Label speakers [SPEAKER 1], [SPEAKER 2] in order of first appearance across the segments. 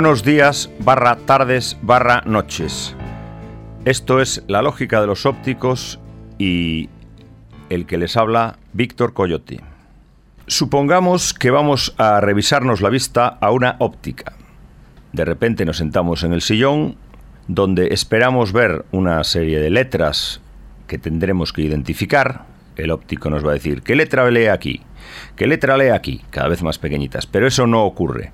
[SPEAKER 1] Buenos días, barra tardes, barra noches. Esto es La Lógica de los Ópticos y el que les habla, Víctor Coyote. Supongamos que vamos a revisarnos la vista a una óptica. De repente nos sentamos en el sillón donde esperamos ver una serie de letras que tendremos que identificar. El óptico nos va a decir, ¿qué letra lee aquí? ¿Qué letra lee aquí? Cada vez más pequeñitas. Pero eso no ocurre.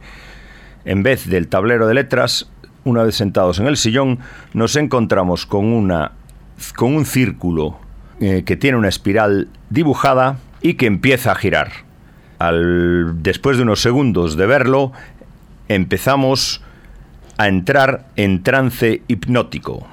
[SPEAKER 1] En vez del tablero de letras, una vez sentados en el sillón, nos encontramos con, una, con un círculo eh, que tiene una espiral dibujada y que empieza a girar. Después de unos segundos de verlo, empezamos a entrar en trance hipnótico.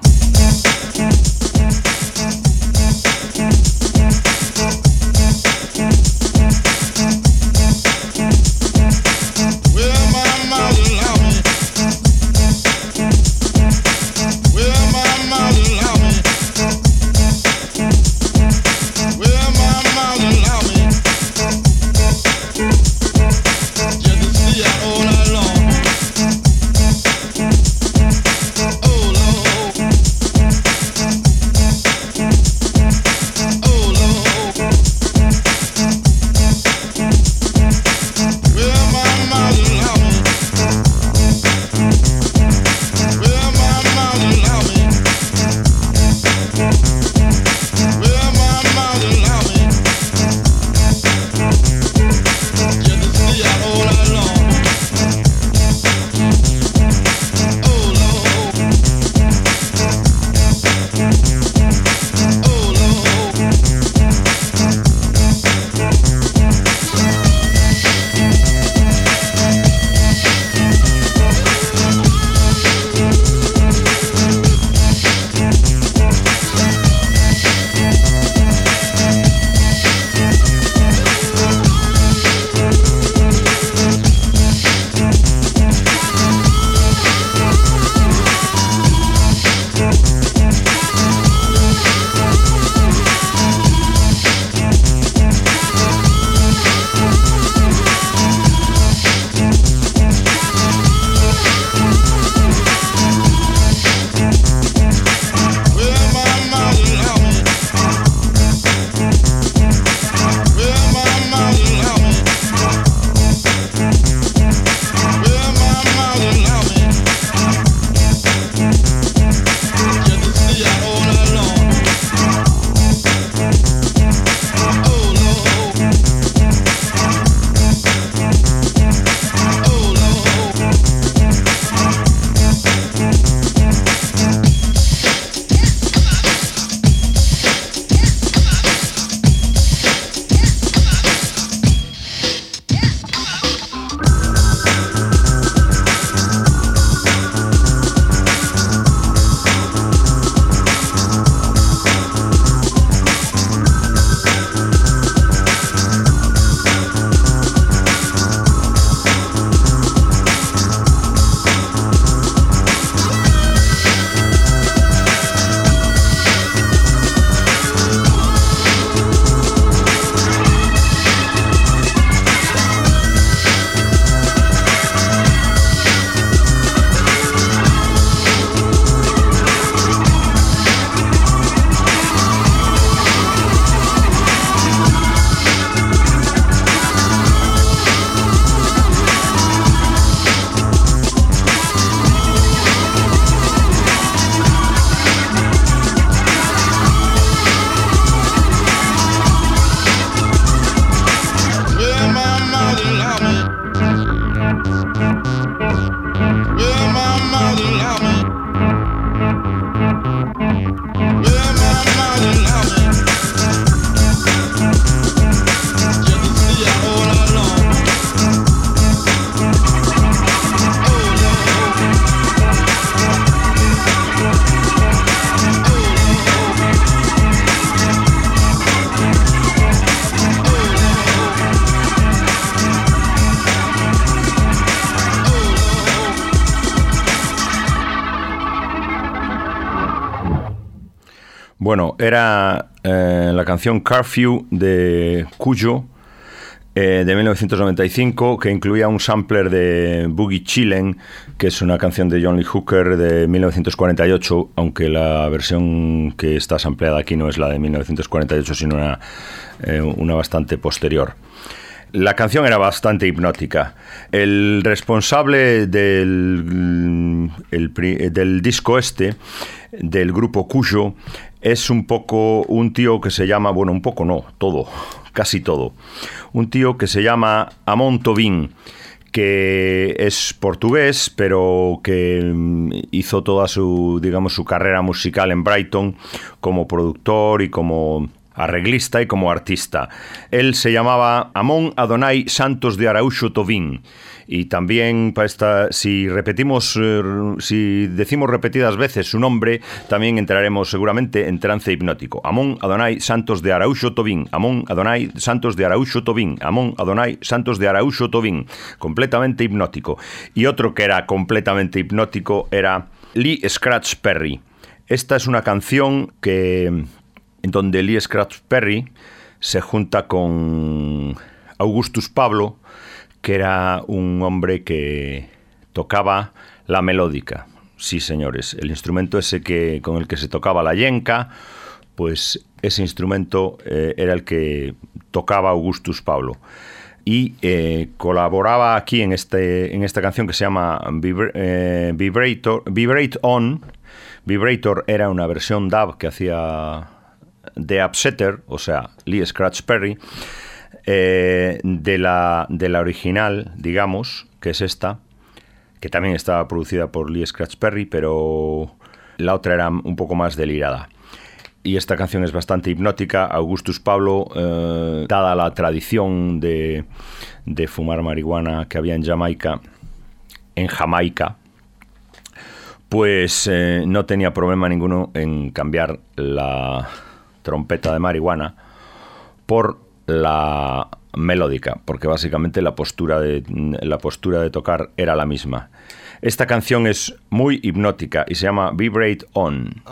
[SPEAKER 1] Era eh, la canción Curfew de Cuyo eh, de 1995 que incluía un sampler de Boogie Chillen, que es una canción de John Lee Hooker de 1948, aunque la versión que está sampleada aquí no es la de 1948, sino una, eh, una bastante posterior. La canción era bastante hipnótica. El responsable del, del disco este, del grupo Cuyo, es un poco un tío que se llama, bueno, un poco no, todo, casi todo. Un tío que se llama Amon Tobin que es portugués, pero que mm, hizo toda su, digamos, su carrera musical en Brighton como productor y como arreglista y como artista. Él se llamaba Amón Adonai Santos de Araújo Tobín. Y también para esta, si repetimos, eh, si decimos repetidas veces su nombre, también entraremos seguramente en trance hipnótico. Amón Adonai Santos de Araújo Tobín. Amón Adonai Santos de Araújo Tobín. Amón Adonai Santos de Araújo Tobín. Completamente hipnótico. Y otro que era completamente hipnótico era Lee Scratch Perry. Esta es una canción que en donde Lee Scratch Perry se junta con Augustus Pablo, que era un hombre que tocaba la melódica. Sí, señores, el instrumento ese que, con el que se tocaba la yenca, pues ese instrumento eh, era el que tocaba Augustus Pablo. Y eh, colaboraba aquí en, este, en esta canción que se llama eh, Vibrate On. Vibrator era una versión DAB que hacía de Upsetter, o sea, Lee Scratch Perry, eh, de, la, de la original, digamos, que es esta, que también estaba producida por Lee Scratch Perry, pero la otra era un poco más delirada. Y esta canción es bastante hipnótica. Augustus Pablo, eh, dada la tradición de, de fumar marihuana que había en Jamaica, en Jamaica, pues eh, no tenía problema ninguno en cambiar la, trompeta de marihuana por la melódica, porque básicamente la postura de, la postura de tocar era la misma. Esta canción es muy hipnótica y se llama Vibrate On.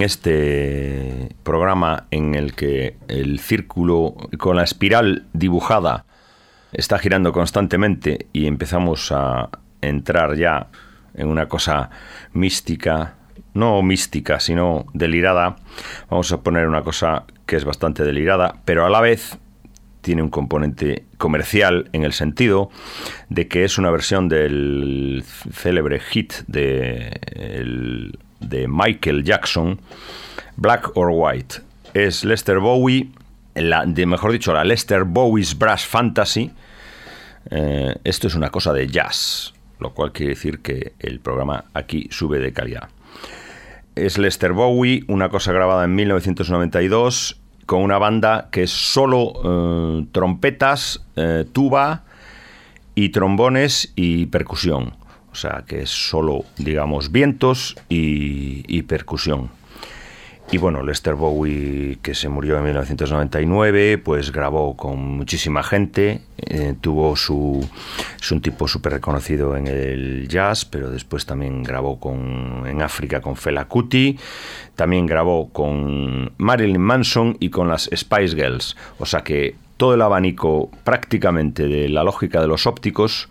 [SPEAKER 1] En este programa en el que el círculo con la espiral dibujada está girando constantemente y empezamos a entrar ya en una cosa mística, no mística, sino delirada, vamos a poner una cosa que es bastante delirada, pero a la vez tiene un componente comercial en el sentido de que es una versión del célebre hit de, de Michael Jackson, Black or White. Es Lester Bowie, de, mejor dicho, la Lester Bowie's Brass Fantasy. Eh, esto es una cosa de jazz, lo cual quiere decir que el programa aquí sube de calidad. Es Lester Bowie, una cosa grabada en 1992 con una banda que es solo eh, trompetas, eh, tuba y trombones y percusión. O sea, que es solo, digamos, vientos y percusión. Y bueno, Lester Bowie, que se murió en 1999, pues grabó con muchísima gente, eh, tuvo su... es un tipo súper reconocido en el jazz, pero después también grabó con, en África con Fela Kuti, también grabó con Marilyn Manson y con las Spice Girls. O sea que todo el abanico prácticamente de la lógica de los ópticos,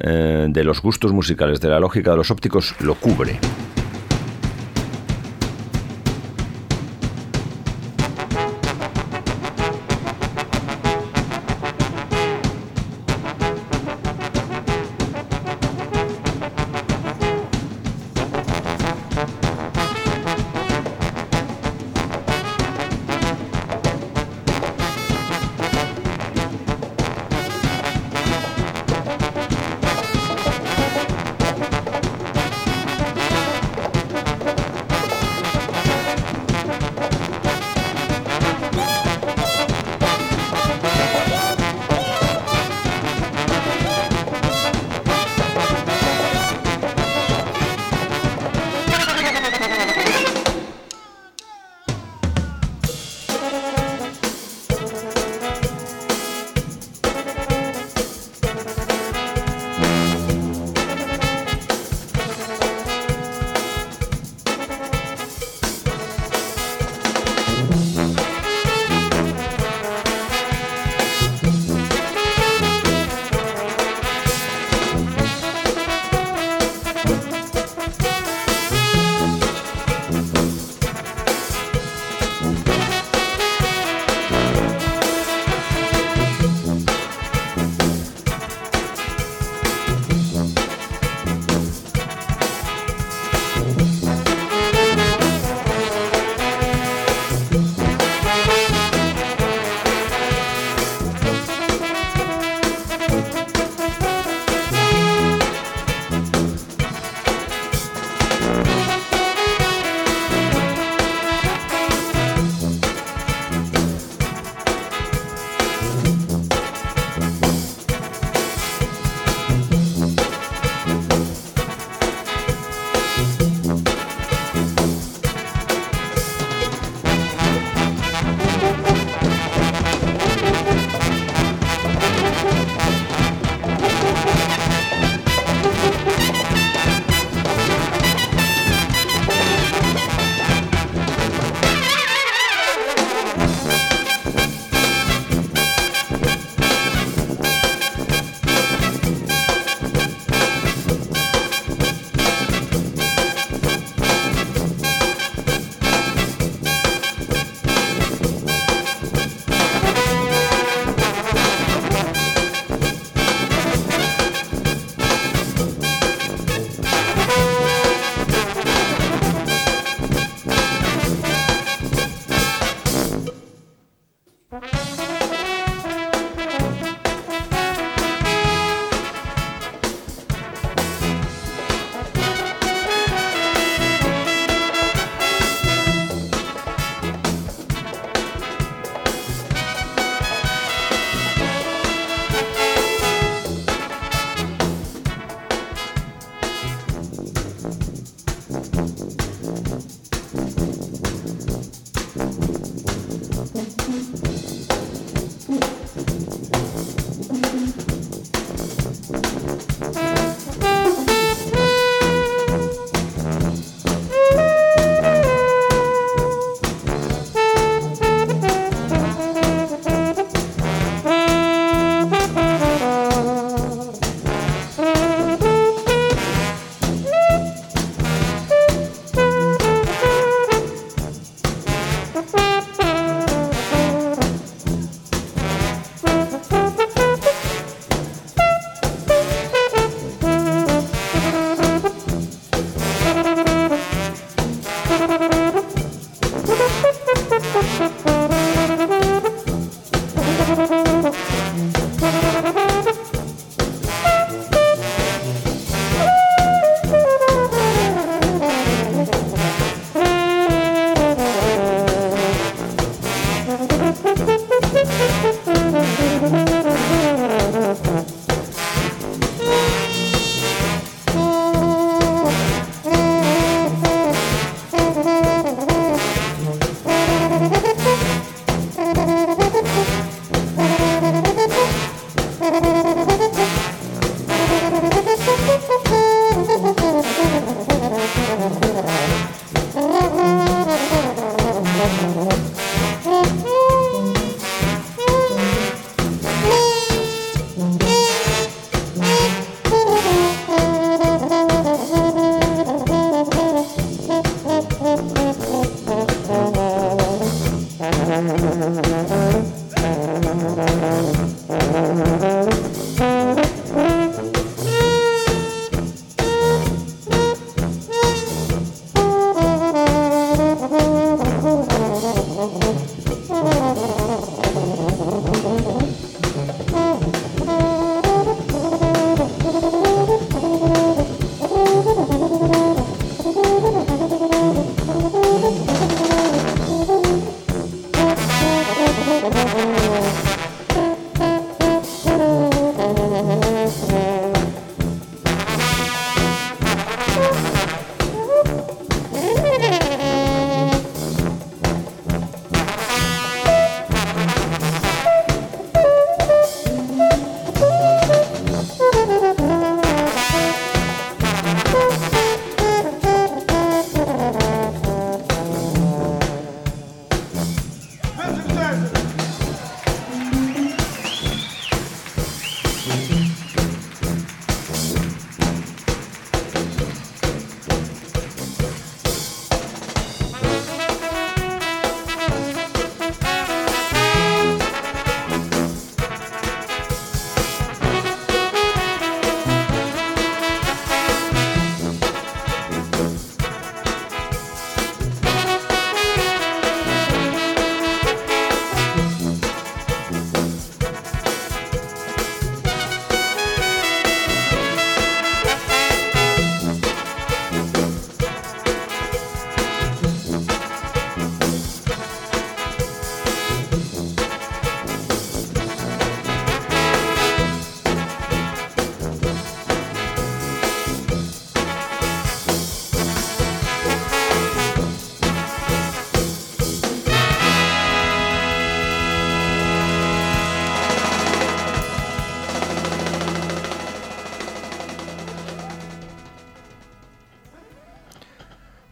[SPEAKER 1] eh, de los gustos musicales de la lógica de los ópticos, lo cubre.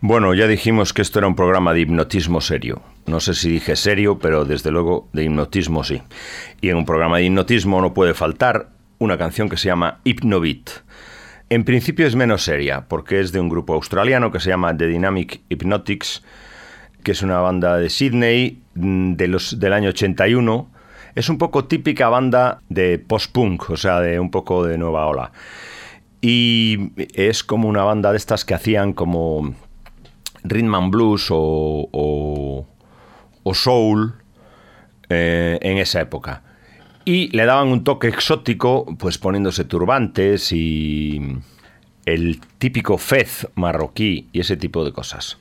[SPEAKER 1] Bueno, ya dijimos que esto era un programa de hipnotismo serio. No sé si dije serio, pero desde luego de hipnotismo sí. Y en un programa de hipnotismo no puede faltar una canción que se llama Hypnobit. En principio es menos seria, porque es de un grupo australiano que se llama The Dynamic Hypnotics, que es una banda de Sydney mm, del año 81. Es un poco típica banda de post-punk, o sea, de un poco de nueva ola. Y es como una banda de estas que hacían como rhythm and blues o, soul eh, en esa época. Y le daban un toque exótico, pues poniéndose turbantes y el típico fez marroquí y ese tipo de cosas.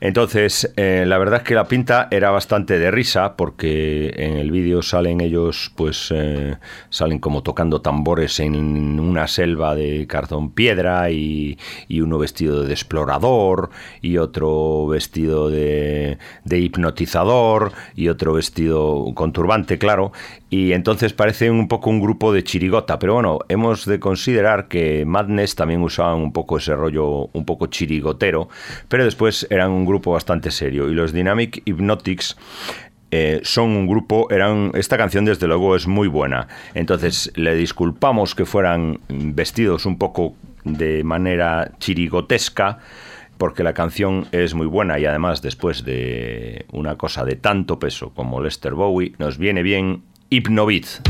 [SPEAKER 1] Entonces, eh, la verdad es que la pinta era bastante de risa porque en el vídeo salen ellos, pues eh, salen como tocando tambores en una selva de cartón piedra y, uno vestido de explorador y otro vestido de, de hipnotizador y otro vestido con turbante, claro. Y entonces parece un poco un grupo de chirigota, pero bueno, hemos de considerar que Madness también usaban un poco ese rollo un poco chirigotero, pero después eran un grupo bastante serio. Y los Dynamic Hypnotics eh, son un grupo, eran, esta canción desde luego es muy buena. Entonces le disculpamos que fueran vestidos un poco de manera chirigotesca, porque la canción es muy buena y además después de una cosa de tanto peso como Lester Bowie, nos viene bien Hipnobit.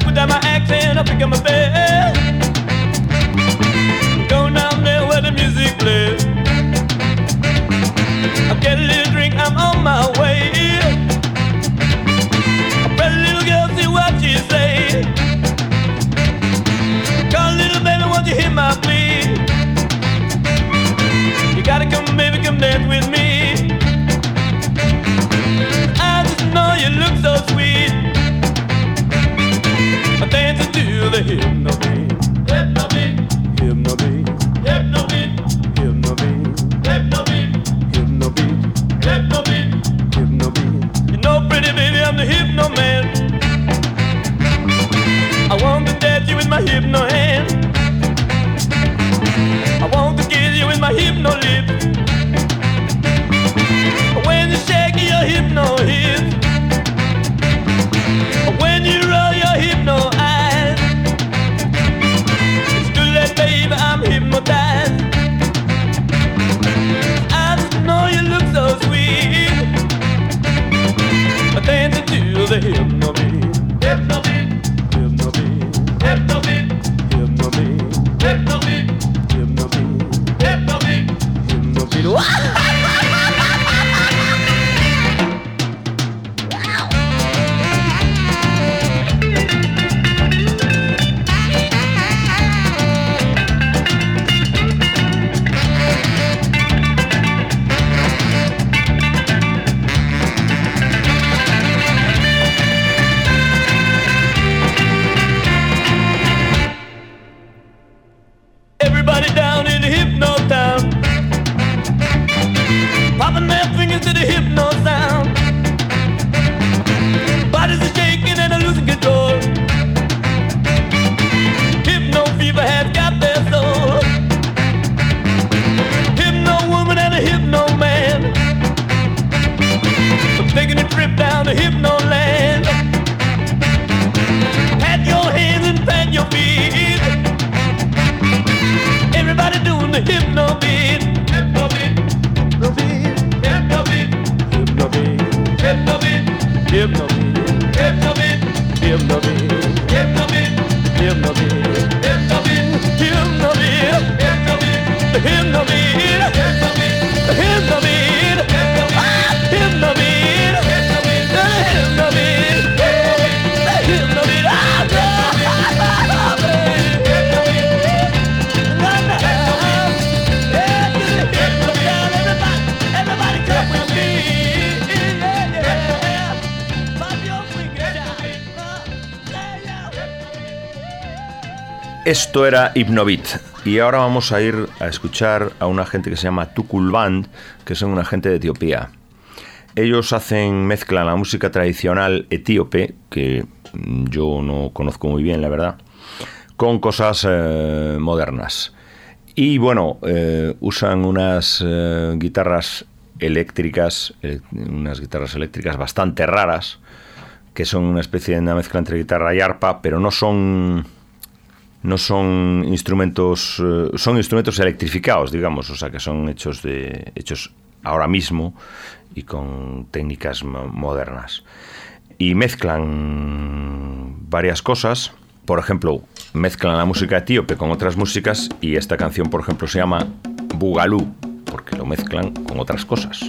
[SPEAKER 2] Put down my accent, I'll pick up my bed. my plea. You gotta come, baby, come dance with me. I just know you look so sweet. I'm dancing to the hypno beat. Hypno. Hypno You know, pretty baby, I'm the man. I want to dance you with my hypno
[SPEAKER 1] Esto era Hypnobit y ahora vamos a ir a escuchar a una gente que se llama Tukul Band, que son una gente de Etiopía. Ellos hacen, mezclan la música tradicional etíope, que yo no conozco muy bien, la verdad, con cosas eh, modernas. Y bueno, eh, usan unas eh, guitarras eléctricas, unas guitarras eléctricas bastante raras, que son una especie de una mezcla entre guitarra y arpa, pero no son no son instrumentos eh, son instrumentos electrificados digamos o sea que son hechos de hechos ahora mismo y con técnicas modernas. Y mezclan varias cosas. Por ejemplo mezclan la música etíope con otras músicas y esta canción por ejemplo se llama Bugalú porque lo mezclan con otras cosas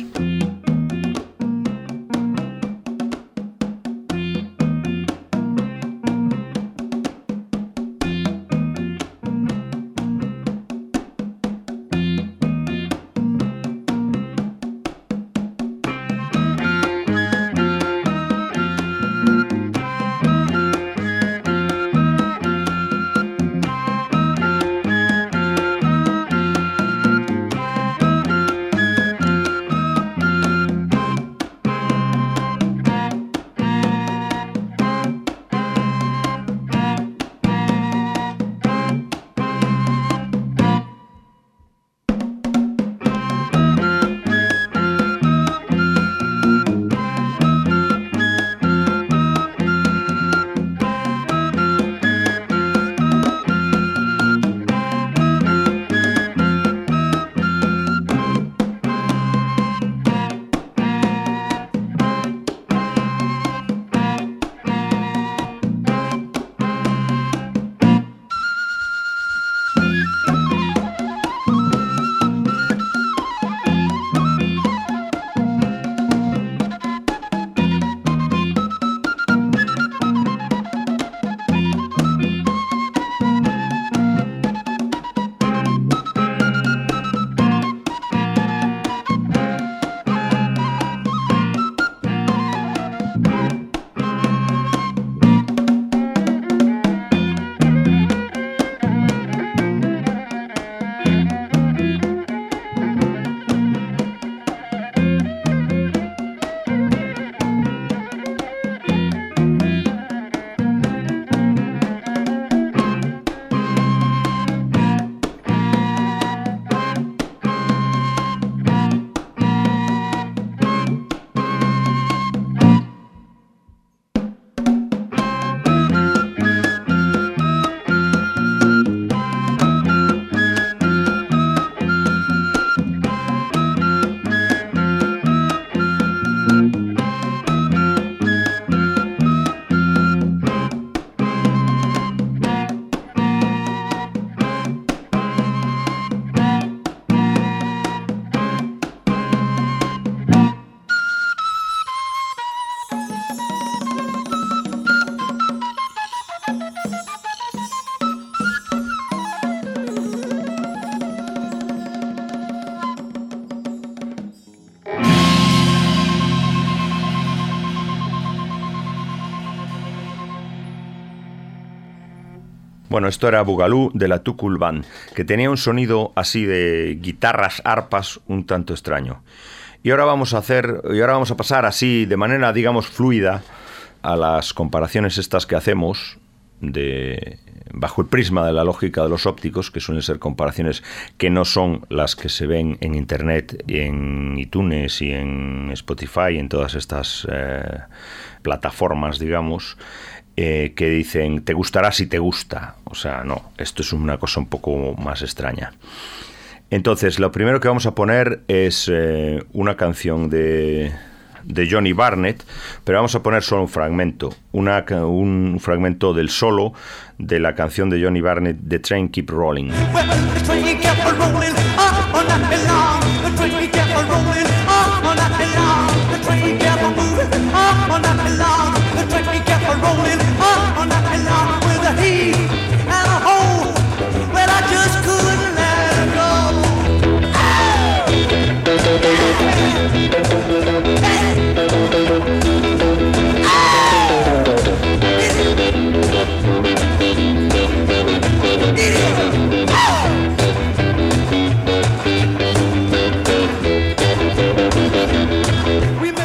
[SPEAKER 1] Bueno, esto era Bugalú de la Tukul Band, que tenía un sonido así de guitarras, arpas, un tanto extraño. Y ahora vamos a hacer, y ahora vamos a pasar así de manera, digamos, fluida a las comparaciones estas que hacemos de bajo el prisma de la lógica de los ópticos, que suelen ser comparaciones que no son las que se ven en Internet, y en iTunes y en Spotify, en todas estas eh, plataformas, digamos, eh, que dicen, te gustará si te gusta. O sea, no, esto es una cosa un poco más extraña. Entonces, lo primero que vamos a poner es eh, una canción de, de Johnny Barnett, pero vamos a poner solo un fragmento, un fragmento del solo de la canción de Johnny Barnett, The Train Keep Rolling. rolling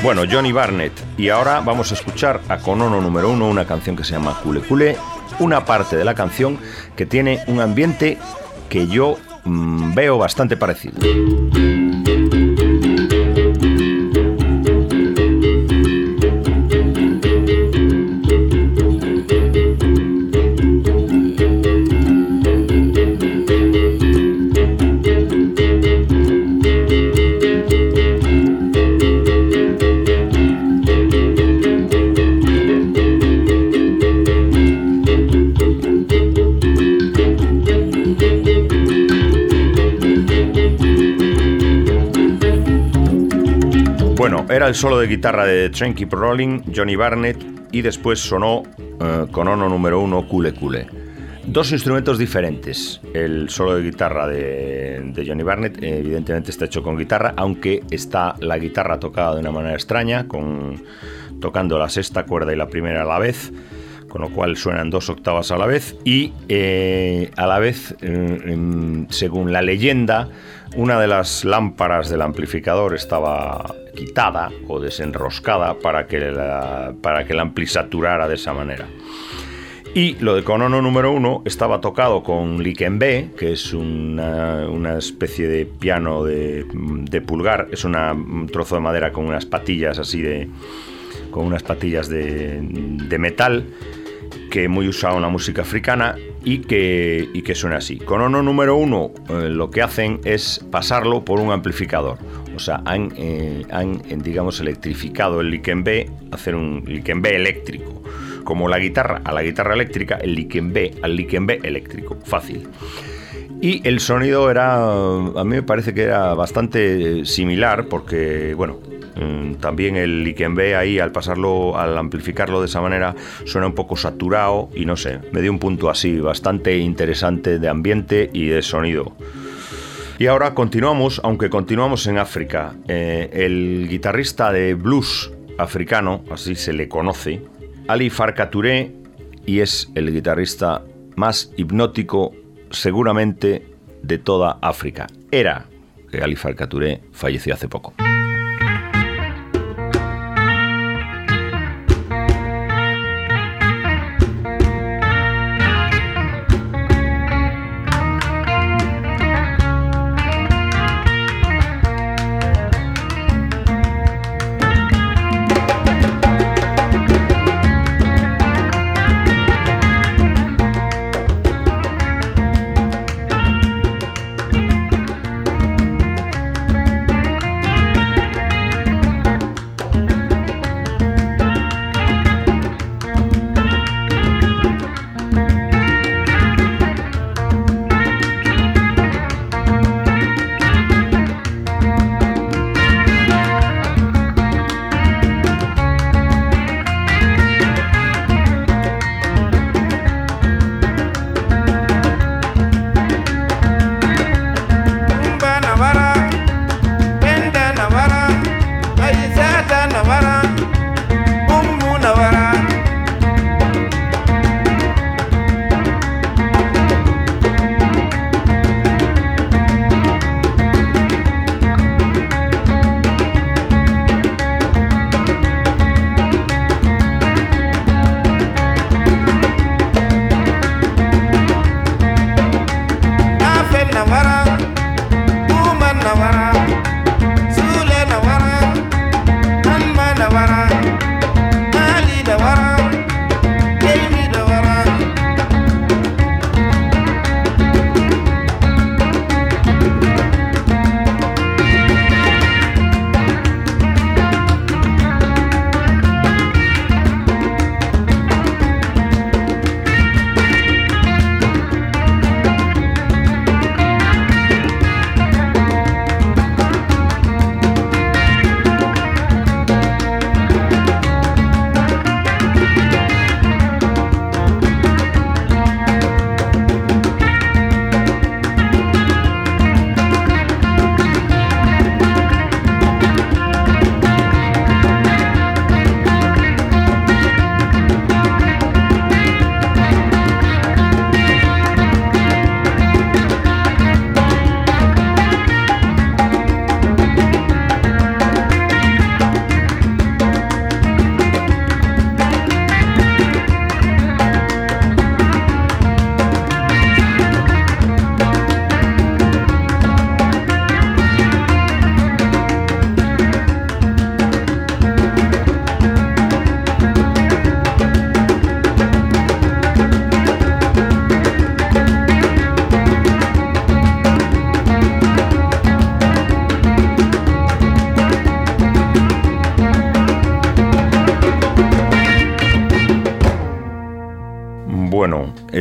[SPEAKER 1] Bueno, Johnny Barnett. Y ahora vamos a escuchar a Conono número uno, una canción que se llama Cule Cule, una parte de la canción que tiene un ambiente que yo mmm, veo bastante parecido. El solo de guitarra de Train Keep Rolling, Johnny Barnett, y después sonó uh, con ono número uno, Cule Cule. Dos instrumentos diferentes. El solo de guitarra de, de, Johnny Barnett, evidentemente está hecho con guitarra, aunque está la guitarra tocada de una manera extraña, con, tocando la sexta cuerda y la primera a la vez con lo cual suenan dos octavas a la vez y eh, a la vez, eh, según la leyenda, una de las lámparas del amplificador estaba quitada o desenroscada para que, la, para que el ampli saturara de esa manera. Y lo de Conono número uno estaba tocado con Likenbe, que es una, una especie de piano de, de pulgar, es un trozo de madera con unas patillas así de. con unas patillas de, de metal que muy usado en la música africana y que, y que suena así. Con Ono número uno eh, lo que hacen es pasarlo por un amplificador. O sea, han, eh, han digamos, electrificado el Likenbe, hacer un Likenbe eléctrico. Como la guitarra a la guitarra eléctrica, el Likenbe al Likenbe eléctrico. Fácil. Y el sonido era, a mí me parece que era bastante similar porque, bueno, también el Ikenbe ahí, al pasarlo, al amplificarlo de esa manera, suena un poco saturado y no sé, me dio un punto así bastante interesante de ambiente y de sonido. Y ahora continuamos, aunque continuamos en África. Eh, el guitarrista de blues africano, así se le conoce, Ali Farka y es el guitarrista más hipnótico seguramente de toda África. Era que Ali Farka falleció hace poco.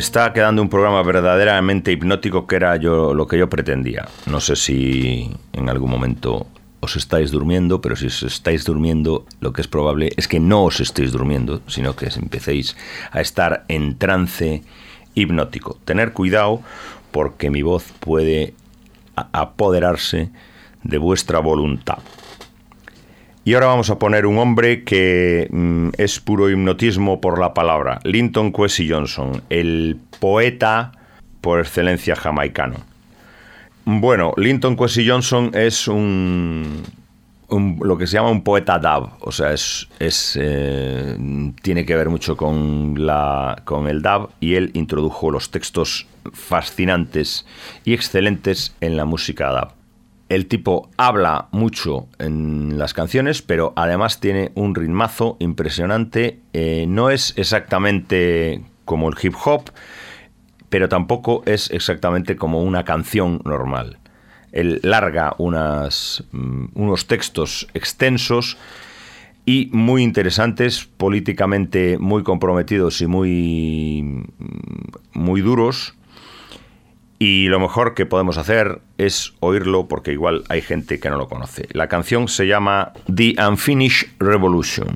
[SPEAKER 3] Está quedando un programa verdaderamente hipnótico que era yo lo que yo pretendía. No sé si en algún momento os estáis durmiendo, pero si os estáis durmiendo, lo que es probable es que no os estéis durmiendo, sino que empecéis a estar en trance hipnótico. Tener cuidado porque mi voz puede apoderarse de vuestra voluntad. Y ahora vamos a poner un hombre que mm, es puro hipnotismo por la palabra, Linton Kwesi Johnson, el poeta por excelencia jamaicano. Bueno, Linton Kwesi Johnson es un, lo que se llama un poeta dub, o sea, es, eh, tiene que ver mucho con, la, con el dub y él introdujo los textos fascinantes y excelentes en la música dub el tipo habla mucho en las canciones, pero además tiene un ritmazo impresionante. Eh, no es exactamente como el hip hop, pero tampoco es exactamente como una canción normal. Él larga unas, mm, unos textos extensos y muy interesantes, políticamente muy comprometidos y muy, mm, muy duros y lo mejor que podemos hacer es oírlo porque igual hay gente que no lo conoce. La canción se llama The Unfinished Revolution.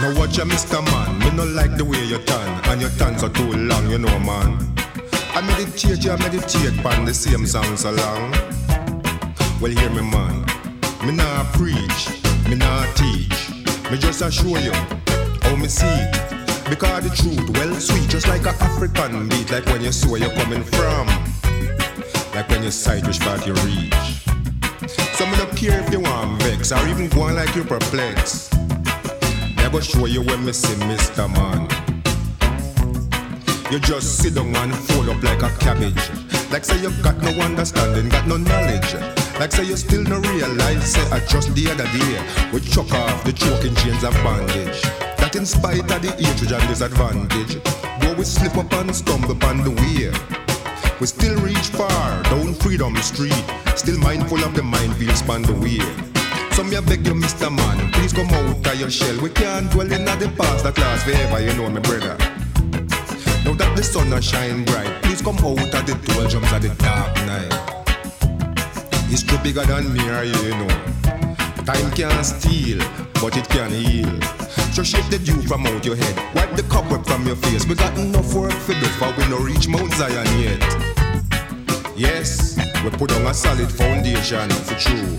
[SPEAKER 3] Now watch Mr. Man. Me no like the way you turn, and your turns are too long, you know, man. I meditate, you meditate, pan the same song so long. Well, hear me, man. Me nah preach, me nah teach. Me just assure you how me see it. Because the truth, well sweet, just like a African beat, like when you see where you're coming from. Like when you sight which part you reach. So me don't care if you want vex or even go on like you perplex. Me go show you when me see Mr. Man. You just sit down and fold up like a cabbage. Like say you got no understanding, got no knowledge. Like say you still no realize, say I just the other day we chuck off the choking chains of bondage. That in spite of the hatred and disadvantage, though we slip up and stumble upon the way. We still reach far down Freedom Street, still mindful of the minefields on the way. So me I beg you, Mr. Man, please come out of your shell. We can't dwell in the past that lasts forever, you know me, brother. Now that the sun has shine bright, please come out of the doldrums of the dark night. History bigger than me you, know. Time can't steal, but it can heal. So shake the dew from out your head, wipe the cobweb from your face. We got enough work for do, for we no reach Mount Zion yet. Yes, we put on a solid foundation for true.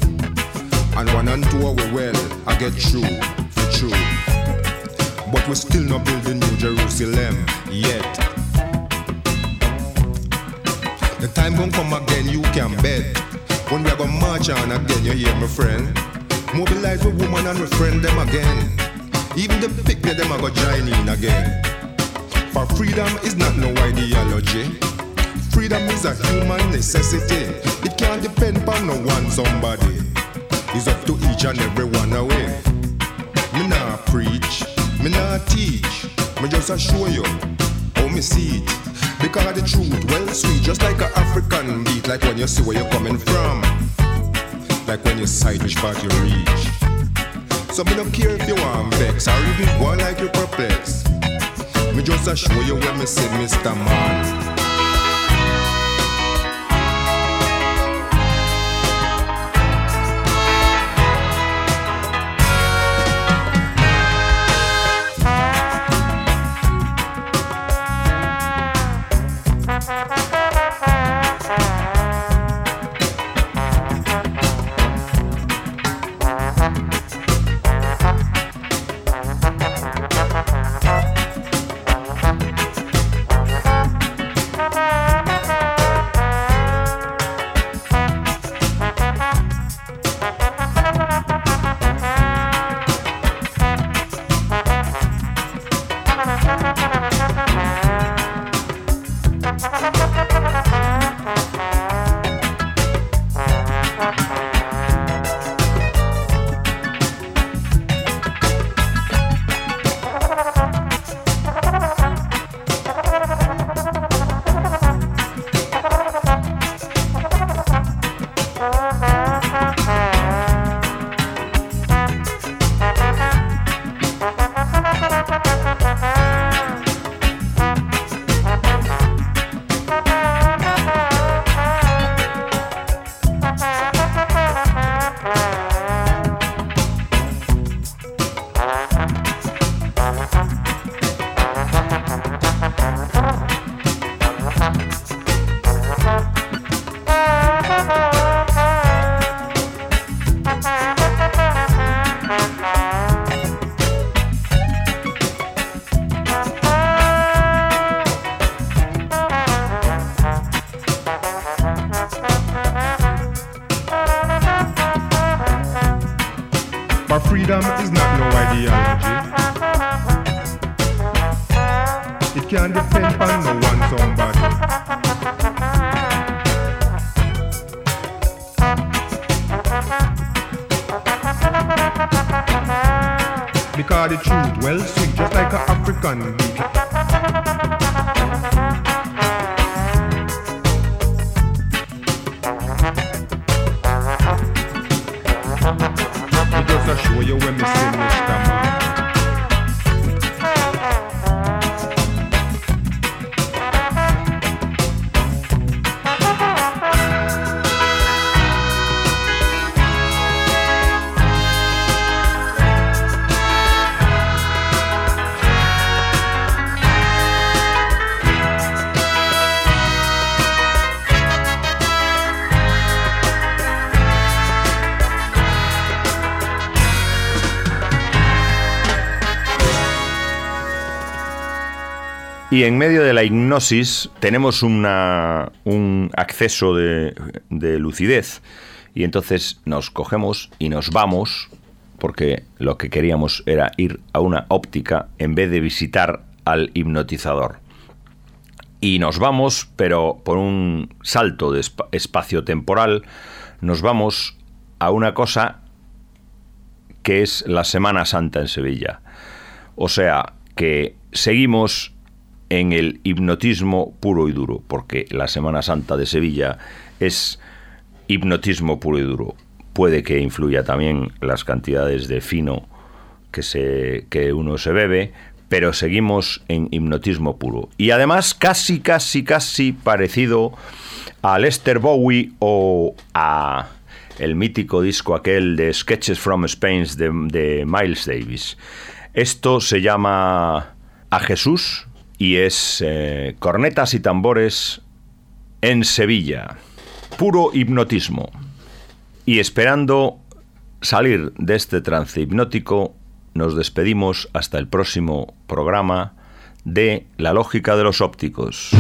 [SPEAKER 3] And one and two we well, I get through, for true. But we still not building New Jerusalem yet. The time won't come again, you can bet. When we are gonna march on again, you hear my friend? Mobilize with woman and friend them again. Even the picnic them are gonna join in again. For freedom is not no ideology. Freedom is a human necessity. It can't depend on no one somebody. It's up to each and every one away. Me nah preach, me nah teach. Me just assure you how me see it. Because of the truth, well sweet, just like an African beat, like when you see where you're coming from. Like when you sight which part you reach. So me don't care if you want vex or even go like you perplex. Me just assure you when me say Mr. Man.
[SPEAKER 1] Y en medio de la hipnosis tenemos un acceso de, de lucidez. Y entonces nos cogemos y nos vamos, porque lo que queríamos era ir a una óptica en vez de visitar al hipnotizador. Y nos vamos, pero por un salto de espa- espacio-temporal, nos vamos a una cosa que es la Semana Santa en Sevilla. O sea, que seguimos en el hipnotismo puro y duro, porque la Semana Santa de Sevilla es hipnotismo puro y duro. Puede que influya también las cantidades de fino que, se, que uno se bebe, pero seguimos en hipnotismo puro. Y además casi, casi, casi parecido a Lester Bowie o a el mítico disco aquel de Sketches from Spain de, de Miles Davis. Esto se llama A Jesús y es eh, cornetas y tambores en Sevilla. Puro hipnotismo. Y esperando salir de este trance hipnótico, nos despedimos hasta el próximo programa de La lógica de los ópticos.